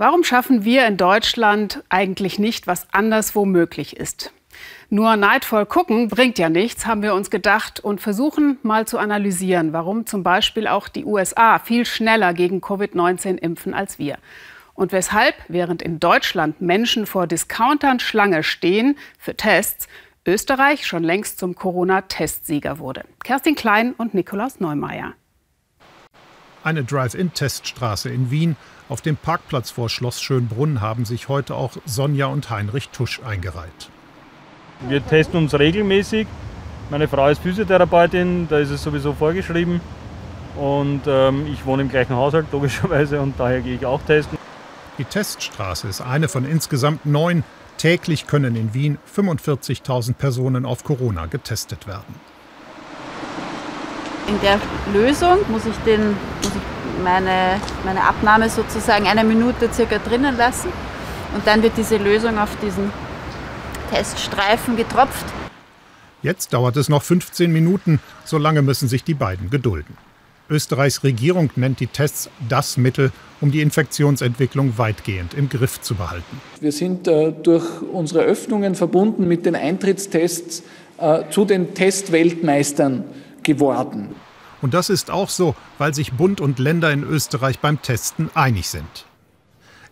Warum schaffen wir in Deutschland eigentlich nicht, was anderswo möglich ist? Nur neidvoll gucken bringt ja nichts, haben wir uns gedacht und versuchen mal zu analysieren, warum zum Beispiel auch die USA viel schneller gegen Covid-19 impfen als wir. Und weshalb, während in Deutschland Menschen vor Discountern Schlange stehen für Tests, Österreich schon längst zum Corona-Testsieger wurde. Kerstin Klein und Nikolaus Neumeier. Eine Drive-In-Teststraße in Wien. Auf dem Parkplatz vor Schloss Schönbrunn haben sich heute auch Sonja und Heinrich Tusch eingereiht. Wir testen uns regelmäßig. Meine Frau ist Physiotherapeutin, da ist es sowieso vorgeschrieben. Und ähm, ich wohne im gleichen Haushalt, logischerweise, und daher gehe ich auch testen. Die Teststraße ist eine von insgesamt neun. Täglich können in Wien 45.000 Personen auf Corona getestet werden. In der Lösung muss ich, den, muss ich meine, meine Abnahme sozusagen eine Minute circa drinnen lassen und dann wird diese Lösung auf diesen Teststreifen getropft. Jetzt dauert es noch 15 Minuten, so lange müssen sich die beiden gedulden. Österreichs Regierung nennt die Tests das Mittel, um die Infektionsentwicklung weitgehend im Griff zu behalten. Wir sind äh, durch unsere Öffnungen verbunden mit den Eintrittstests äh, zu den Testweltmeistern geworden. Und das ist auch so, weil sich Bund und Länder in Österreich beim Testen einig sind.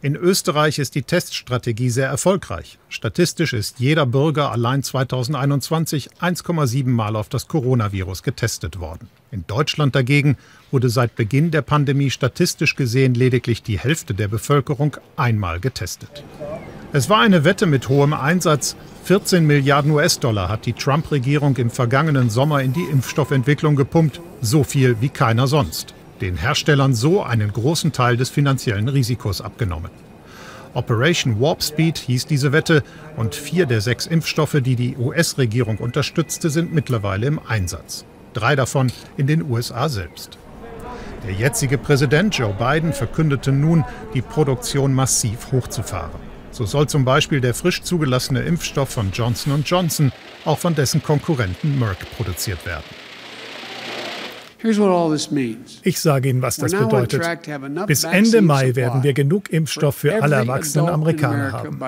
In Österreich ist die Teststrategie sehr erfolgreich. Statistisch ist jeder Bürger allein 2021 1,7 Mal auf das Coronavirus getestet worden. In Deutschland dagegen wurde seit Beginn der Pandemie statistisch gesehen lediglich die Hälfte der Bevölkerung einmal getestet. Es war eine Wette mit hohem Einsatz. 14 Milliarden US-Dollar hat die Trump-Regierung im vergangenen Sommer in die Impfstoffentwicklung gepumpt. So viel wie keiner sonst. Den Herstellern so einen großen Teil des finanziellen Risikos abgenommen. Operation Warp Speed hieß diese Wette und vier der sechs Impfstoffe, die die US-Regierung unterstützte, sind mittlerweile im Einsatz. Drei davon in den USA selbst. Der jetzige Präsident Joe Biden verkündete nun, die Produktion massiv hochzufahren. So soll zum Beispiel der frisch zugelassene Impfstoff von Johnson Johnson auch von dessen Konkurrenten Merck produziert werden. Ich sage Ihnen, was das bedeutet. Bis Ende Mai werden wir genug Impfstoff für alle erwachsenen Amerikaner haben.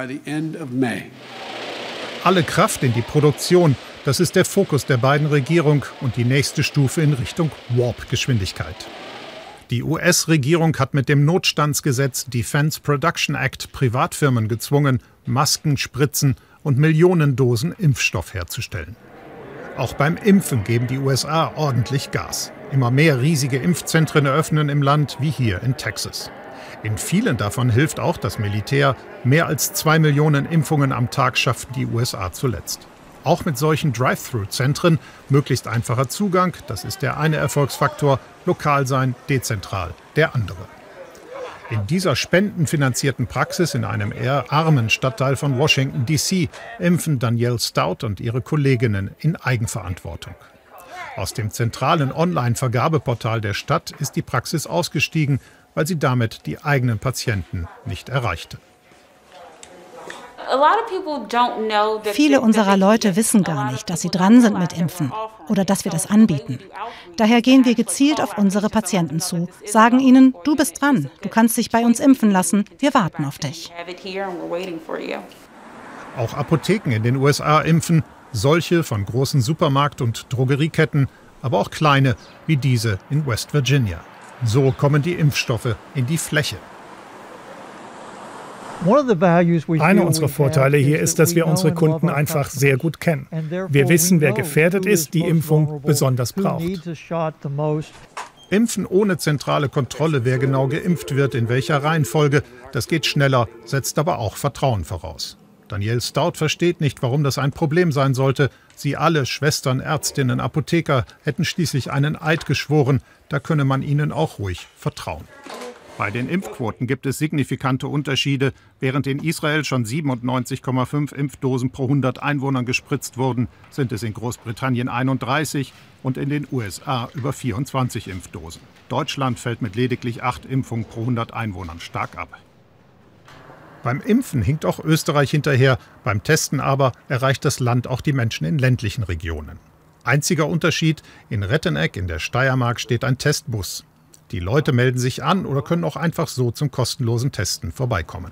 Alle Kraft in die Produktion, das ist der Fokus der beiden Regierung und die nächste Stufe in Richtung Warp-Geschwindigkeit. Die US-Regierung hat mit dem Notstandsgesetz Defense Production Act Privatfirmen gezwungen, Masken, Spritzen und Millionen Dosen Impfstoff herzustellen. Auch beim Impfen geben die USA ordentlich Gas. Immer mehr riesige Impfzentren eröffnen im Land, wie hier in Texas. In vielen davon hilft auch das Militär. Mehr als zwei Millionen Impfungen am Tag schafften die USA zuletzt. Auch mit solchen Drive-Through-Zentren möglichst einfacher Zugang, das ist der eine Erfolgsfaktor, lokal sein, dezentral der andere. In dieser spendenfinanzierten Praxis in einem eher armen Stadtteil von Washington, D.C. impfen Danielle Stout und ihre Kolleginnen in Eigenverantwortung. Aus dem zentralen Online-Vergabeportal der Stadt ist die Praxis ausgestiegen, weil sie damit die eigenen Patienten nicht erreichte. Viele unserer Leute wissen gar nicht, dass sie dran sind mit Impfen oder dass wir das anbieten. Daher gehen wir gezielt auf unsere Patienten zu, sagen ihnen, du bist dran, du kannst dich bei uns impfen lassen, wir warten auf dich. Auch Apotheken in den USA impfen, solche von großen Supermarkt- und Drogerieketten, aber auch kleine wie diese in West Virginia. So kommen die Impfstoffe in die Fläche. Einer unserer Vorteile hier ist, dass wir unsere Kunden einfach sehr gut kennen. Wir wissen, wer gefährdet ist, die Impfung besonders braucht. Impfen ohne zentrale Kontrolle, wer genau geimpft wird, in welcher Reihenfolge, das geht schneller, setzt aber auch Vertrauen voraus. Danielle Stout versteht nicht, warum das ein Problem sein sollte. Sie alle, Schwestern, Ärztinnen, Apotheker, hätten schließlich einen Eid geschworen, da könne man ihnen auch ruhig vertrauen. Bei den Impfquoten gibt es signifikante Unterschiede. Während in Israel schon 97,5 Impfdosen pro 100 Einwohnern gespritzt wurden, sind es in Großbritannien 31 und in den USA über 24 Impfdosen. Deutschland fällt mit lediglich 8 Impfungen pro 100 Einwohnern stark ab. Beim Impfen hinkt auch Österreich hinterher, beim Testen aber erreicht das Land auch die Menschen in ländlichen Regionen. Einziger Unterschied, in Retteneck in der Steiermark steht ein Testbus. Die Leute melden sich an oder können auch einfach so zum kostenlosen Testen vorbeikommen.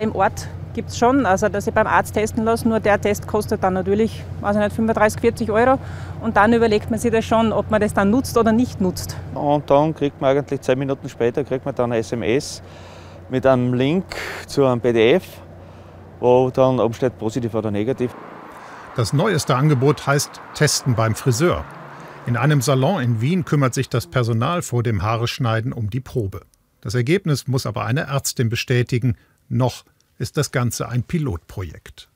Im Ort gibt es schon, also dass ich beim Arzt testen lasse, nur der Test kostet dann natürlich also nicht 35, 40 Euro. Und dann überlegt man sich das schon, ob man das dann nutzt oder nicht nutzt. Und dann kriegt man eigentlich zehn Minuten später kriegt man dann eine SMS mit einem Link zu einem PDF, wo dann oben steht positiv oder negativ. Das neueste Angebot heißt Testen beim Friseur. In einem Salon in Wien kümmert sich das Personal vor dem Haareschneiden um die Probe. Das Ergebnis muss aber eine Ärztin bestätigen. Noch ist das Ganze ein Pilotprojekt.